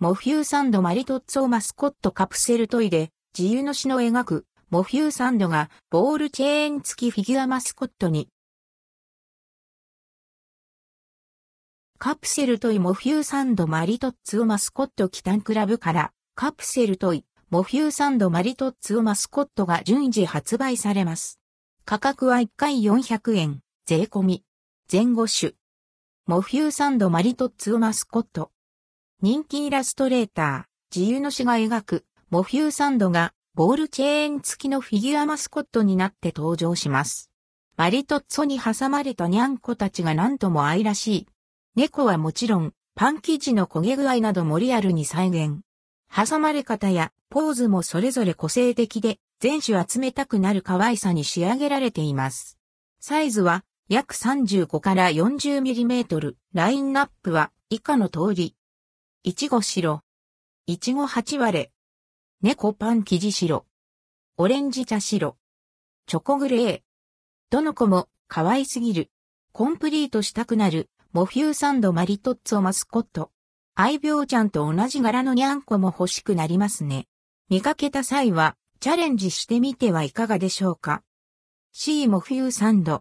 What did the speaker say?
モフューサンドマリトッツォマスコットカプセルトイで、自由の詩の描く、モフューサンドが、ボールチェーン付きフィギュアマスコットに。カプセルトイモフューサンドマリトッツォマスコットキタンクラブから、カプセルトイ、モフューサンドマリトッツォマスコットが順次発売されます。価格は1回400円、税込み。前後種。モフューサンドマリトッツォマスコット。人気イラストレーター、自由の詩が描く、モフューサンドが、ボールチェーン付きのフィギュアマスコットになって登場します。マリトッツォに挟まれたニャンコたちが何とも愛らしい。猫はもちろん、パン生地の焦げ具合などもリアルに再現。挟まれ方やポーズもそれぞれ個性的で、全種集めたくなる可愛さに仕上げられています。サイズは約35から 40mm。ラインナップは以下の通り。いちご白。いちご八割れ。猫パン生地白。オレンジ茶白。チョコグレー。どの子も可愛すぎる。コンプリートしたくなる。モフューサンドマリトッツォマスコット。愛病ちゃんと同じ柄のニャンコも欲しくなりますね。見かけた際はチャレンジしてみてはいかがでしょうか。C モフューサンド。